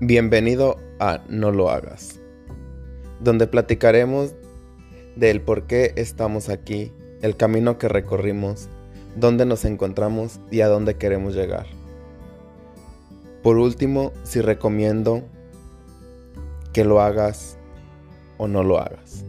Bienvenido a No lo hagas, donde platicaremos del por qué estamos aquí, el camino que recorrimos, dónde nos encontramos y a dónde queremos llegar. Por último, si recomiendo que lo hagas o no lo hagas.